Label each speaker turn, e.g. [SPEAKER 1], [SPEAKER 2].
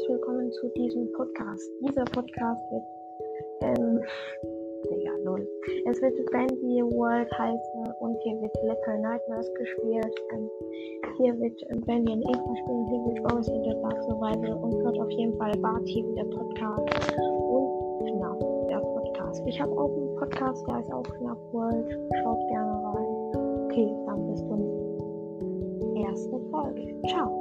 [SPEAKER 1] herzlich willkommen zu diesem Podcast. Dieser Podcast wird, ähm, Digga, null. Es wird Bandy World heißen und hier wird Little Nightmares gespielt. Ähm, hier wird ähm, Bandy und Eva spielen, hier wird Boris in der Dark Survival und wird auf jeden Fall Barty der Podcast und Knapp der Podcast. Ich habe auch einen Podcast, der ist auch Knapp World. Schaut gerne rein. Okay, dann bis zum ersten Folge. Ciao.